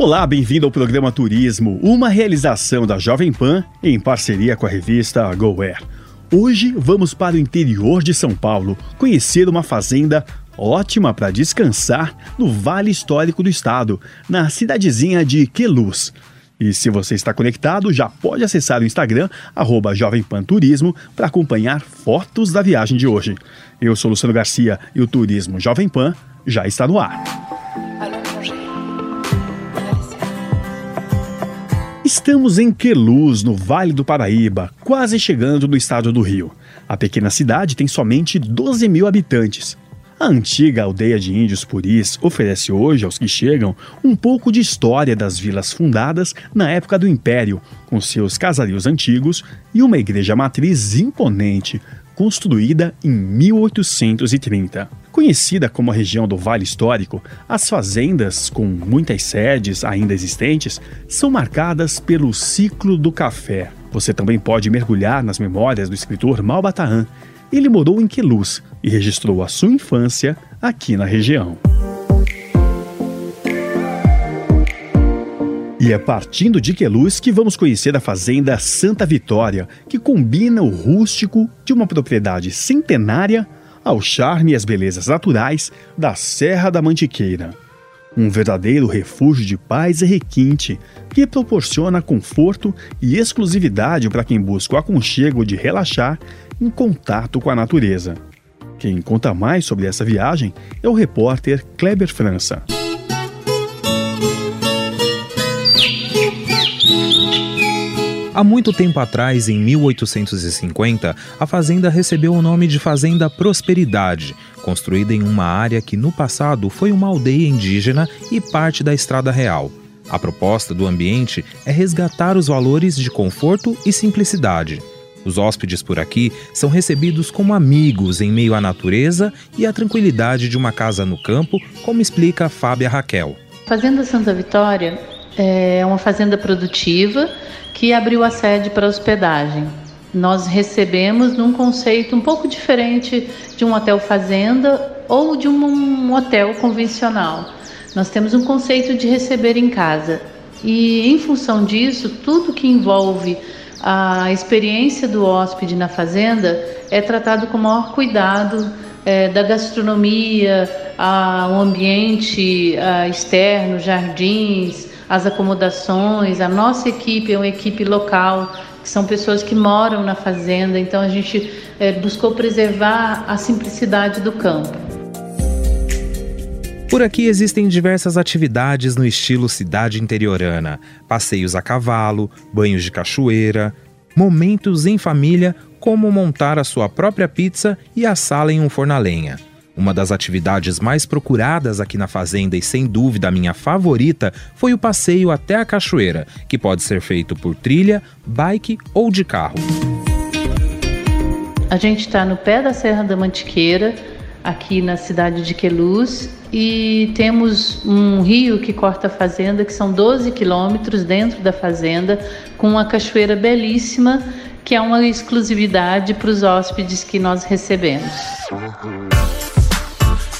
Olá, bem-vindo ao programa Turismo, uma realização da Jovem Pan em parceria com a revista GoWare. Hoje vamos para o interior de São Paulo conhecer uma fazenda ótima para descansar no Vale Histórico do Estado, na cidadezinha de Queluz. E se você está conectado, já pode acessar o Instagram, arroba Jovem Pan Turismo, para acompanhar fotos da viagem de hoje. Eu sou Luciano Garcia e o Turismo Jovem Pan já está no ar. Estamos em Queluz, no Vale do Paraíba, quase chegando no estado do Rio. A pequena cidade tem somente 12 mil habitantes. A antiga aldeia de índios puris oferece hoje aos que chegam um pouco de história das vilas fundadas na época do Império, com seus casarios antigos e uma igreja matriz imponente, construída em 1830. Conhecida como a região do Vale Histórico, as fazendas, com muitas sedes ainda existentes, são marcadas pelo ciclo do café. Você também pode mergulhar nas memórias do escritor Malbataan. Ele morou em Queluz e registrou a sua infância aqui na região. E é partindo de Queluz que vamos conhecer a fazenda Santa Vitória, que combina o rústico de uma propriedade centenária ao charme e às belezas naturais da Serra da Mantiqueira. Um verdadeiro refúgio de paz e requinte que proporciona conforto e exclusividade para quem busca o aconchego de relaxar em contato com a natureza. Quem conta mais sobre essa viagem é o repórter Kleber França. Há muito tempo atrás, em 1850, a fazenda recebeu o nome de Fazenda Prosperidade, construída em uma área que no passado foi uma aldeia indígena e parte da Estrada Real. A proposta do ambiente é resgatar os valores de conforto e simplicidade. Os hóspedes por aqui são recebidos como amigos em meio à natureza e à tranquilidade de uma casa no campo, como explica Fábia Raquel. Fazenda Santa Vitória é uma fazenda produtiva que abriu a sede para hospedagem. Nós recebemos num conceito um pouco diferente de um hotel fazenda ou de um hotel convencional. Nós temos um conceito de receber em casa. E em função disso, tudo que envolve a experiência do hóspede na fazenda é tratado com o maior cuidado é, da gastronomia, a, o ambiente a, externo, jardins, as acomodações. A nossa equipe é uma equipe local, que são pessoas que moram na fazenda, então a gente é, buscou preservar a simplicidade do campo. Por aqui existem diversas atividades no estilo cidade interiorana: passeios a cavalo, banhos de cachoeira, momentos em família, como montar a sua própria pizza e assá-la em um forno a lenha. Uma das atividades mais procuradas aqui na fazenda e sem dúvida a minha favorita foi o passeio até a cachoeira, que pode ser feito por trilha, bike ou de carro. A gente está no pé da Serra da Mantiqueira, aqui na cidade de Queluz, e temos um rio que corta a fazenda, que são 12 quilômetros dentro da fazenda, com uma cachoeira belíssima, que é uma exclusividade para os hóspedes que nós recebemos.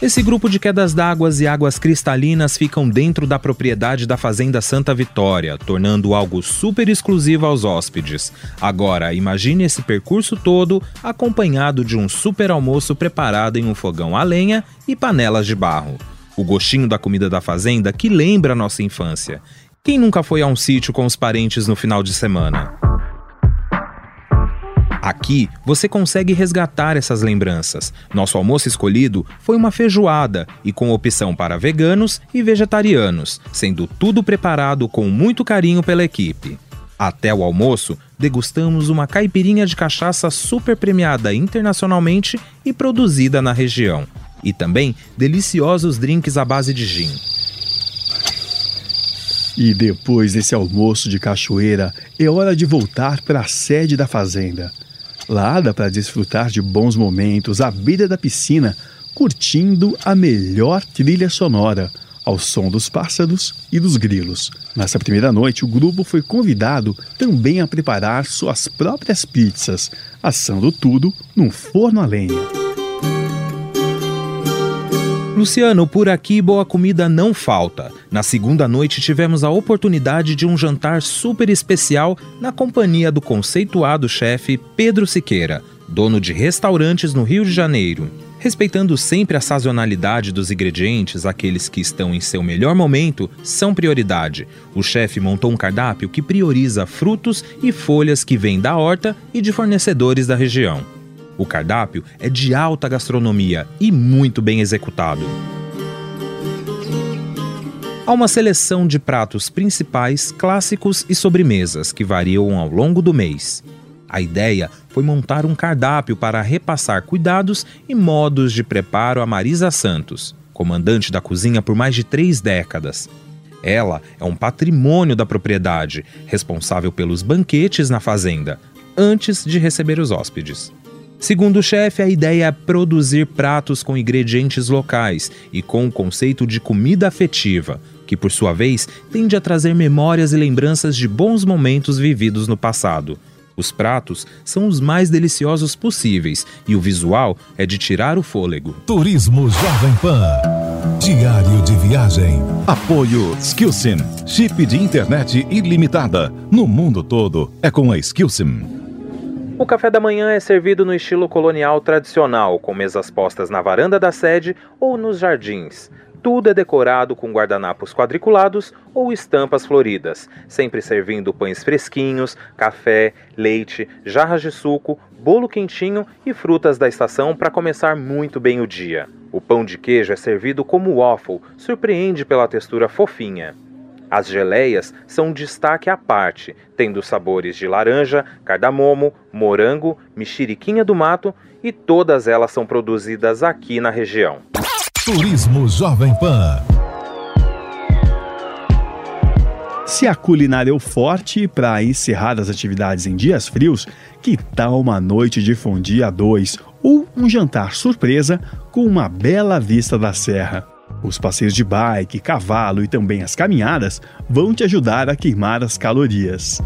Esse grupo de quedas d'água e águas cristalinas ficam dentro da propriedade da Fazenda Santa Vitória, tornando algo super exclusivo aos hóspedes. Agora, imagine esse percurso todo acompanhado de um super almoço preparado em um fogão a lenha e panelas de barro. O gostinho da comida da fazenda que lembra a nossa infância. Quem nunca foi a um sítio com os parentes no final de semana? Aqui você consegue resgatar essas lembranças. Nosso almoço escolhido foi uma feijoada e com opção para veganos e vegetarianos, sendo tudo preparado com muito carinho pela equipe. Até o almoço, degustamos uma caipirinha de cachaça super premiada internacionalmente e produzida na região. E também deliciosos drinks à base de gin. E depois desse almoço de cachoeira, é hora de voltar para a sede da fazenda. Lá dá para desfrutar de bons momentos à beira da piscina, curtindo a melhor trilha sonora, ao som dos pássaros e dos grilos. Nessa primeira noite, o grupo foi convidado também a preparar suas próprias pizzas, assando tudo num forno a lenha. Luciano, por aqui boa comida não falta. Na segunda noite tivemos a oportunidade de um jantar super especial na companhia do conceituado chefe Pedro Siqueira, dono de restaurantes no Rio de Janeiro. Respeitando sempre a sazonalidade dos ingredientes, aqueles que estão em seu melhor momento são prioridade. O chefe montou um cardápio que prioriza frutos e folhas que vêm da horta e de fornecedores da região. O cardápio é de alta gastronomia e muito bem executado. Há uma seleção de pratos principais, clássicos e sobremesas que variam ao longo do mês. A ideia foi montar um cardápio para repassar cuidados e modos de preparo a Marisa Santos, comandante da cozinha por mais de três décadas. Ela é um patrimônio da propriedade, responsável pelos banquetes na fazenda, antes de receber os hóspedes. Segundo o chefe, a ideia é produzir pratos com ingredientes locais e com o conceito de comida afetiva, que por sua vez tende a trazer memórias e lembranças de bons momentos vividos no passado. Os pratos são os mais deliciosos possíveis e o visual é de tirar o fôlego. Turismo Jovem Pan. Diário de viagem. Apoio Skillsim. Chip de internet ilimitada. No mundo todo é com a Skillsim. O café da manhã é servido no estilo colonial tradicional, com mesas postas na varanda da sede ou nos jardins. Tudo é decorado com guardanapos quadriculados ou estampas floridas, sempre servindo pães fresquinhos, café, leite, jarras de suco, bolo quentinho e frutas da estação para começar muito bem o dia. O pão de queijo é servido como waffle, surpreende pela textura fofinha. As geleias são um destaque à parte, tendo sabores de laranja, cardamomo, morango, mexeriquinha do mato e todas elas são produzidas aqui na região. Turismo Jovem Pan. Se a culinária é o forte para encerrar as atividades em dias frios, que tal uma noite de fondue a dois ou um jantar surpresa com uma bela vista da serra? Os passeios de bike, cavalo e também as caminhadas vão te ajudar a queimar as calorias.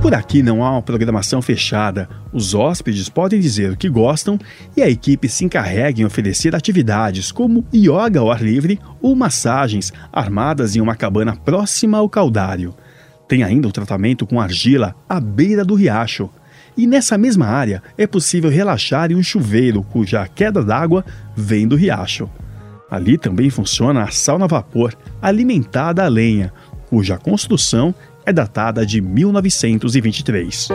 Por aqui não há uma programação fechada. Os hóspedes podem dizer o que gostam e a equipe se encarrega em oferecer atividades como yoga ao ar livre ou massagens armadas em uma cabana próxima ao caudário. Tem ainda o tratamento com argila à beira do riacho. E nessa mesma área é possível relaxar em um chuveiro cuja queda d'água vem do riacho. Ali também funciona a sauna a vapor, alimentada a lenha, cuja construção é datada de 1923.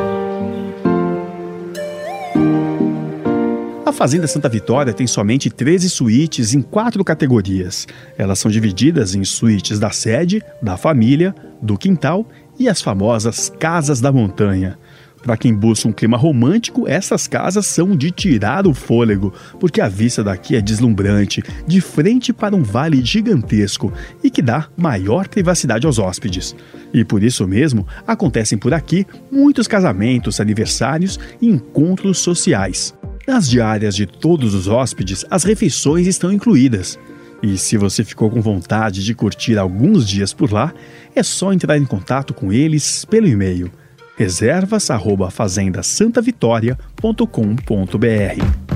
A Fazenda Santa Vitória tem somente 13 suítes em quatro categorias. Elas são divididas em suítes da sede, da família, do quintal e as famosas Casas da Montanha. Para quem busca um clima romântico, essas casas são de tirar o fôlego, porque a vista daqui é deslumbrante, de frente para um vale gigantesco e que dá maior privacidade aos hóspedes. E por isso mesmo, acontecem por aqui muitos casamentos, aniversários e encontros sociais. Nas diárias de todos os hóspedes, as refeições estão incluídas. E se você ficou com vontade de curtir alguns dias por lá, é só entrar em contato com eles pelo e-mail reservas@fazendasantavitoria.com.br.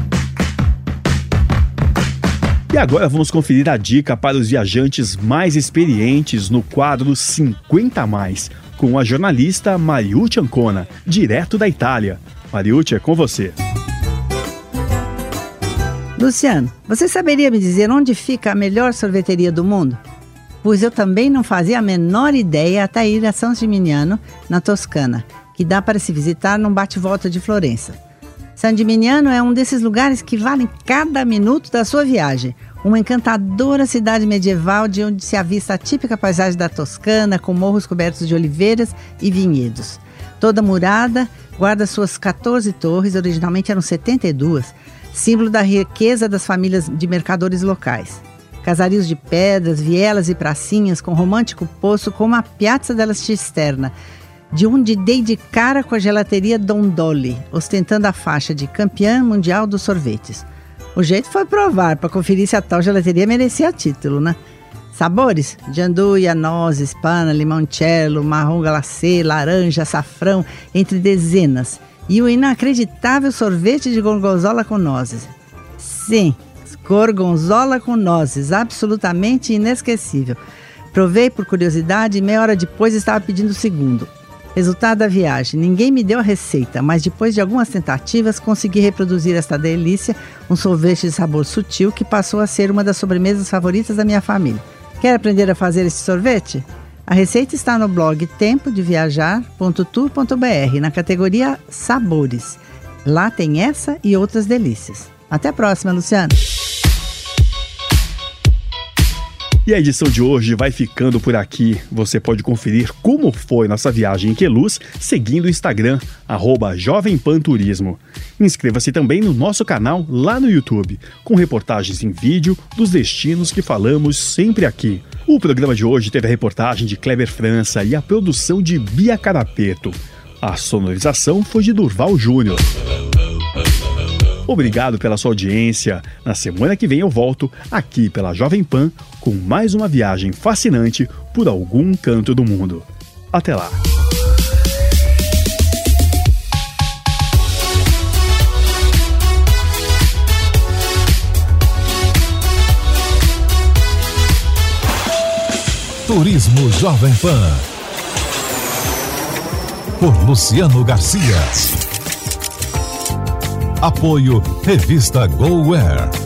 E agora vamos conferir a dica para os viajantes mais experientes no quadro 50 mais, com a jornalista Mariucci Ancona, direto da Itália. Mariucci, é com você. Luciano, você saberia me dizer onde fica a melhor sorveteria do mundo? Pois eu também não fazia a menor ideia até ir a São Gimignano, na Toscana. que dá para se visitar num bate-volta de Florença. San Gimignano é um desses lugares que valem cada minuto da sua viagem. Uma encantadora cidade medieval de onde se avista a típica paisagem da Toscana, com morros cobertos de oliveiras e vinhedos. Toda murada, guarda suas 14 torres, originalmente eram 72, símbolo da riqueza das famílias de mercadores locais. Casarios de pedras, vielas e pracinhas com romântico poço como a Piazza della Cisterna, de onde dei de cara com a gelateria Dondoli, ostentando a faixa de campeã mundial dos sorvetes. O jeito foi provar para conferir se a tal gelateria merecia título, né? Sabores: de anduia, nozes, pana, limoncello, marrom glacê, laranja, açafrão, entre dezenas. E o inacreditável sorvete de gorgonzola com nozes. Sim, gorgonzola com nozes, absolutamente inesquecível. Provei por curiosidade e meia hora depois estava pedindo o segundo. Resultado da viagem: ninguém me deu a receita, mas depois de algumas tentativas consegui reproduzir esta delícia, um sorvete de sabor sutil que passou a ser uma das sobremesas favoritas da minha família. Quer aprender a fazer esse sorvete? A receita está no blog tempodeviajar.tour.br na categoria Sabores. Lá tem essa e outras delícias. Até a próxima, Luciano. E a edição de hoje vai ficando por aqui. Você pode conferir como foi nossa viagem em Queluz seguindo o Instagram, arroba Jovem Pan Turismo. Inscreva-se também no nosso canal lá no YouTube, com reportagens em vídeo dos destinos que falamos sempre aqui. O programa de hoje teve a reportagem de Kleber França e a produção de Bia Carapeto. A sonorização foi de Durval Júnior. Obrigado pela sua audiência. Na semana que vem eu volto aqui pela Jovem Pan com mais uma viagem fascinante por algum canto do mundo. Até lá. Turismo Jovem Pan. Por Luciano Garcia. Apoio Revista GoWare.